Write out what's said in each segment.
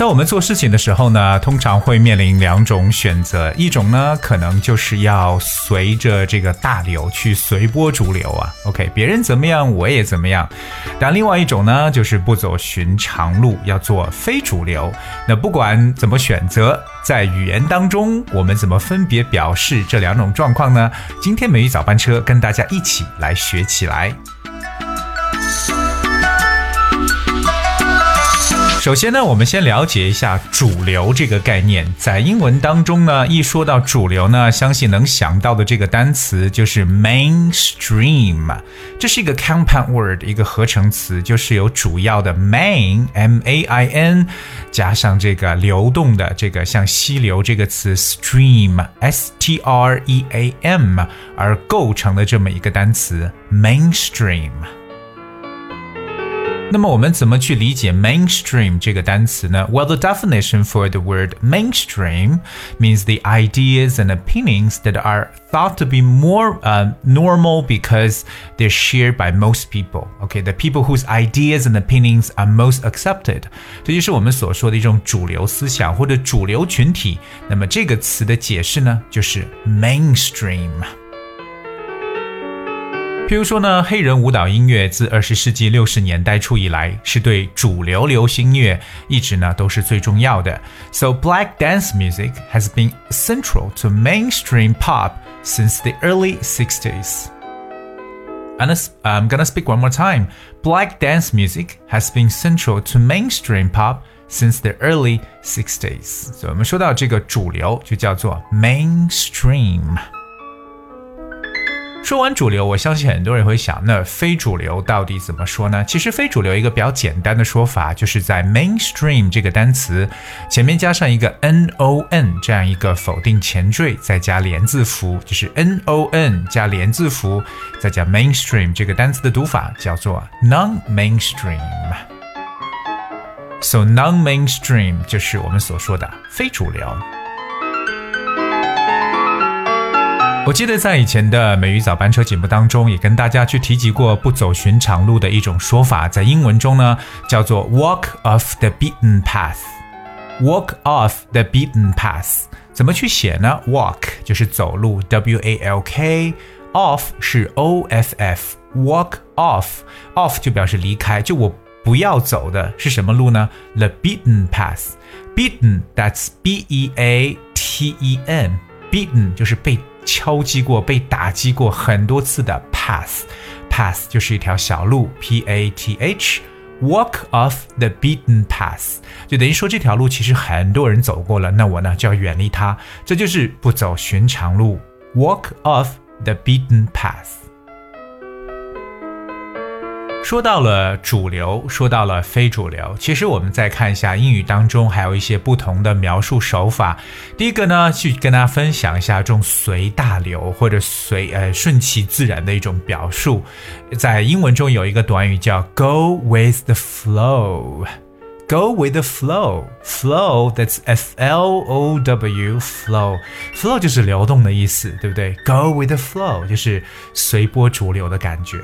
在我们做事情的时候呢，通常会面临两种选择，一种呢可能就是要随着这个大流去随波逐流啊，OK，别人怎么样我也怎么样。但另外一种呢，就是不走寻常路，要做非主流。那不管怎么选择，在语言当中我们怎么分别表示这两种状况呢？今天美语早班车跟大家一起来学起来。首先呢，我们先了解一下主流这个概念。在英文当中呢，一说到主流呢，相信能想到的这个单词就是 mainstream。这是一个 compound word，一个合成词，就是有主要的 main m a i n 加上这个流动的这个像溪流这个词 stream s t r e a m 而构成的这么一个单词 mainstream。那么我们怎么去理解 mainstream 这个单词呢？Well, the definition for the word mainstream means the ideas and opinions that are thought to be more uh, normal because they're shared by most people. Okay, the people whose ideas and opinions are most accepted. 这就是我们所说的一种主流思想或者主流群体。那么这个词的解释呢，就是 mainstream。 比如说呢，黑人舞蹈音乐自二十世纪六十年代初以来，是对主流流行乐一直呢都是最重要的。So black dance music has been central to mainstream pop since the early 60s. And I'm gonna speak one more time. Black dance music has been central to mainstream pop since the early 60s. 所以我们说到这个主流，就叫做 mainstream。 说完主流，我相信很多人会想，那非主流到底怎么说呢？其实非主流一个比较简单的说法，就是在 mainstream 这个单词前面加上一个 n o n 这样一个否定前缀，再加连字符，就是 n o n 加连字符，再加 mainstream 这个单词的读法叫做 non-mainstream。So non-mainstream 就是我们所说的非主流。我记得在以前的美语早班车节目当中，也跟大家去提及过不走寻常路的一种说法，在英文中呢叫做 walk off the beaten path。walk off the beaten path 怎么去写呢？walk 就是走路，w a l k；off 是 o f f，walk off，off 就表示离开，就我不要走的是什么路呢？the beaten path。beaten that's b e a t e n，beaten 就是被。敲击过、被打击过很多次的 path，path 就是一条小路，p a t h。Walk off the beaten path，就等于说这条路其实很多人走过了，那我呢就要远离它，这就是不走寻常路。Walk off the beaten path。说到了主流，说到了非主流，其实我们再看一下英语当中还有一些不同的描述手法。第一个呢，去跟大家分享一下这种随大流或者随呃顺其自然的一种表述。在英文中有一个短语叫 “go with the flow”。Go with the flow, flow that's F L O W flow, flow 就是流动的意思，对不对？Go with the flow 就是随波逐流的感觉。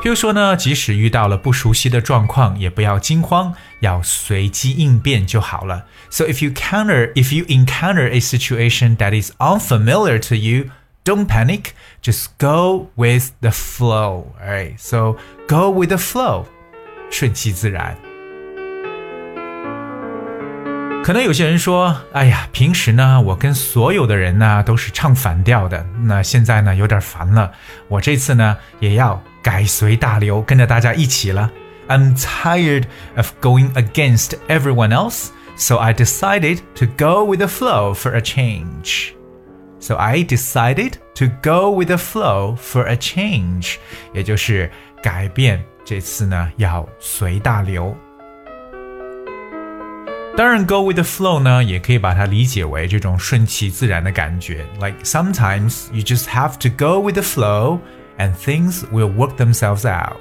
譬如说呢，即使遇到了不熟悉的状况，也不要惊慌，要随机应变就好了。So if you counter, if you encounter a situation that is unfamiliar to you, don't panic. Just go with the flow. Alright, so go with the flow，顺其自然。可能有些人说：“哎呀，平时呢，我跟所有的人呢都是唱反调的，那现在呢有点烦了。我这次呢也要改随大流，跟着大家一起了。I'm tired of going against everyone else, so I decided to go with the flow for a change. So I decided to go with the flow for a change，也就是改变。这次呢要随大流。”当然，go with the flow 呢，也可以把它理解为这种顺其自然的感觉。Like sometimes you just have to go with the flow, and things will work themselves out。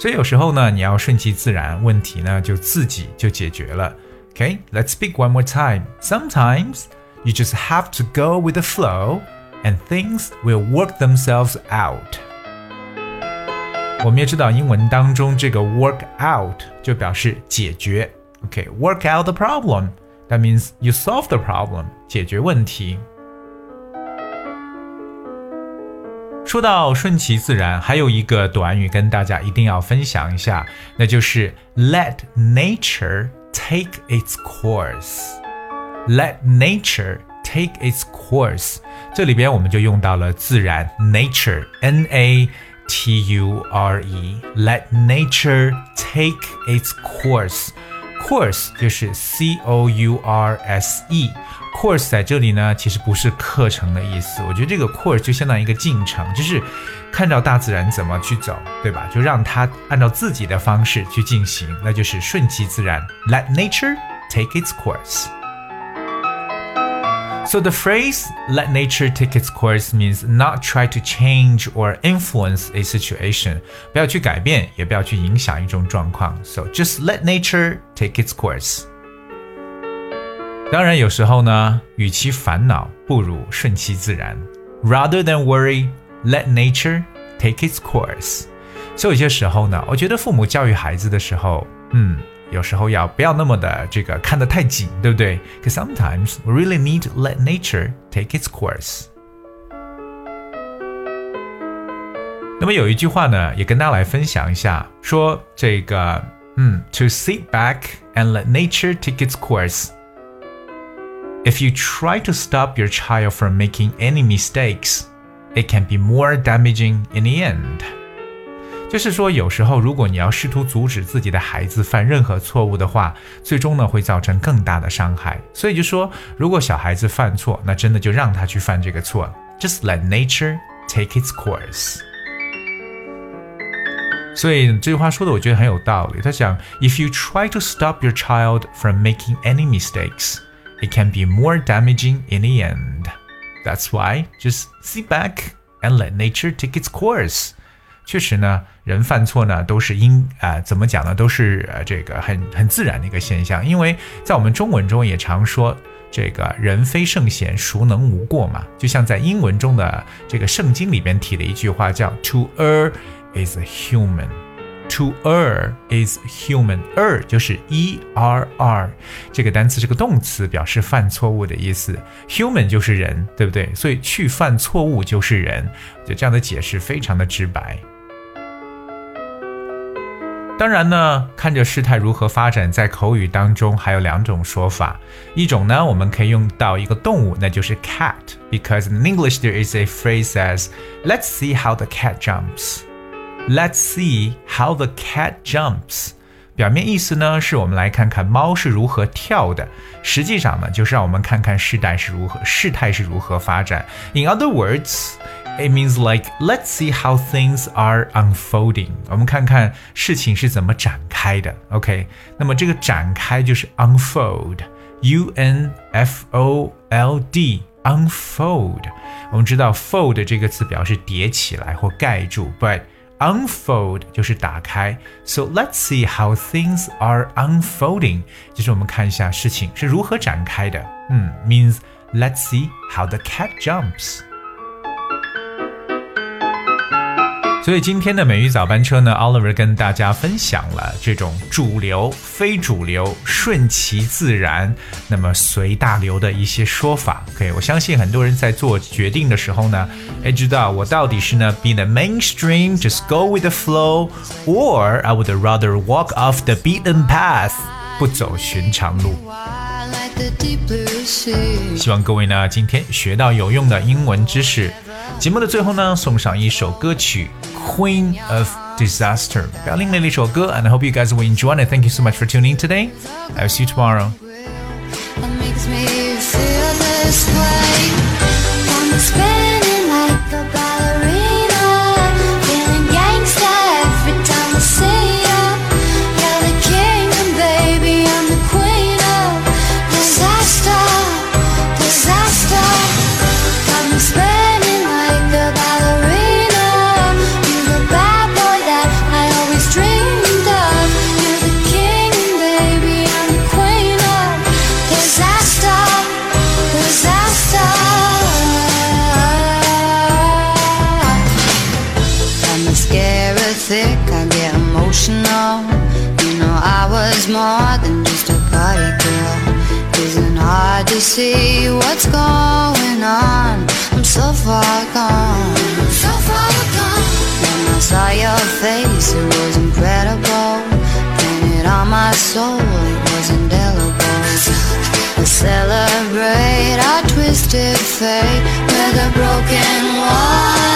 所以有时候呢，你要顺其自然，问题呢就自己就解决了。Okay, let's speak one more time. Sometimes You just have to go with the flow, and things will work themselves out. 我们也知道，英文当中这个 work out 就表示解决。OK，work、okay, out the problem. That means you solve the problem，解决问题。 说到顺其自然，还有一个短语跟大家一定要分享一下，那就是 let nature take its course。Let nature take its course。这里边我们就用到了自然 nature，n a t u r e。Let nature take its course。 Course 就是 c o u r s e。Course 在这里呢，其实不是课程的意思。我觉得这个 course 就相当于一个进程，就是看到大自然怎么去走，对吧？就让它按照自己的方式去进行，那就是顺其自然。Let nature take its course. So the phrase "let nature take its course" means not try to change or influence a situation. 不要去改变，也不要去影响一种状况。So just let nature take its course. 当然，有时候呢，与其烦恼，不如顺其自然。Rather than worry, let nature take its course。所以有些时候呢，我觉得父母教育孩子的时候，嗯， 有时候要不要那么的这个看得太紧，对不对？Because sometimes we really need to let nature take its course。那么有一句话呢，也跟大家来分享一下，说这个，嗯，to sit back and let nature take its course。if you try to stop your child from making any mistakes, it can be more damaging in the end. 就是说，有时候如果你要试图阻止自己的孩子犯任何错误的话，最终呢会造成更大的伤害。所以就说，如果小孩子犯错，那真的就让他去犯这个错。Just let nature take its course. 所以这句话说的，我觉得很有道理。他讲，If you try to stop your child from making any mistakes it can be more damaging in the end. That's why just sit back and let nature take its course. 确实呢，人犯错呢都是应啊、怎么讲呢？都是呃这个很很自然的一个现象。因为在我们中文中也常说，这个人非圣贤，孰能无过嘛？就像在英文中的这个圣经里边提的一句话叫 “To err is human”。To err is human. Err 就是 e r r 这个单词，是个动词表示犯错误的意思。Human 就是人，对不对？所以去犯错误就是人。就这样的解释非常的直白。当然呢，看着事态如何发展，在口语当中还有两种说法。一种呢，我们可以用到一个动物，那就是 cat。Because in English there is a phrase as "Let's see how the cat jumps." Let's see how the cat jumps。表面意思呢，是我们来看看猫是如何跳的。实际上呢，就是让我们看看事态是如何，事态是如何发展。In other words, it means like let's see how things are unfolding。我们看看事情是怎么展开的。OK，那么这个展开就是 unfold，U N F O L D。unfold，我们知道 fold 这个词表示叠起来或盖住，but unfold 就是打开，so let's see how things are unfolding，就是我们看一下事情是如何展开的。嗯，means let's see how the cat jumps。 所以今天的美语早班车呢，Oliver 跟大家分享了这种主流、非主流、顺其自然，那么随大流的一些说法。OK，我相信很多人在做决定的时候呢，哎，知道我到底是呢 be the mainstream, just go with the flow, or I would rather walk off the beaten path，不走寻常路。希望各位呢今天学到有用的英文知识。节目的最后呢，送上一首歌曲。Queen of Disaster. 不要另类的一首歌，and I hope you guys will enjoy it. Thank you so much for tuning in today. I'll see you tomorrow. Emotional. You know, I was more than just a party girl. Isn't hard to see what's going on. I'm so far gone, so far gone. When I saw your face, it was incredible. Painted on my soul, it was indelible. I celebrate our twisted fate with a broken one.